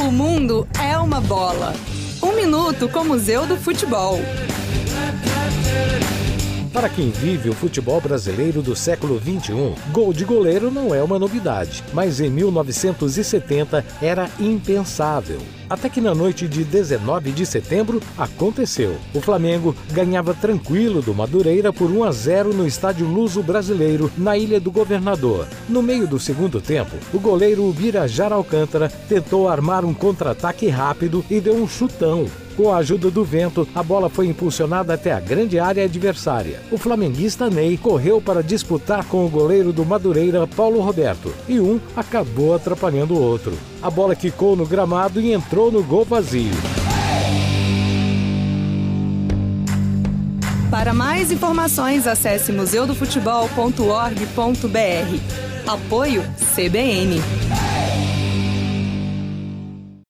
O mundo é uma bola. Um minuto com o Museu do Futebol. Para quem vive o futebol brasileiro do século XXI, gol de goleiro não é uma novidade, mas em 1970 era impensável. Até que na noite de 19 de setembro aconteceu. O Flamengo ganhava tranquilo do Madureira por 1 a 0 no estádio Luso Brasileiro, na Ilha do Governador. No meio do segundo tempo, o goleiro Birajara Alcântara tentou armar um contra-ataque rápido e deu um chutão. Com a ajuda do vento, a bola foi impulsionada até a grande área adversária. O flamenguista Ney correu para disputar com o goleiro do Madureira, Paulo Roberto, e um acabou atrapalhando o outro. A bola quicou no gramado e entrou no gol vazio. Para mais informações, acesse museudofutebol.org.br. Apoio CBN.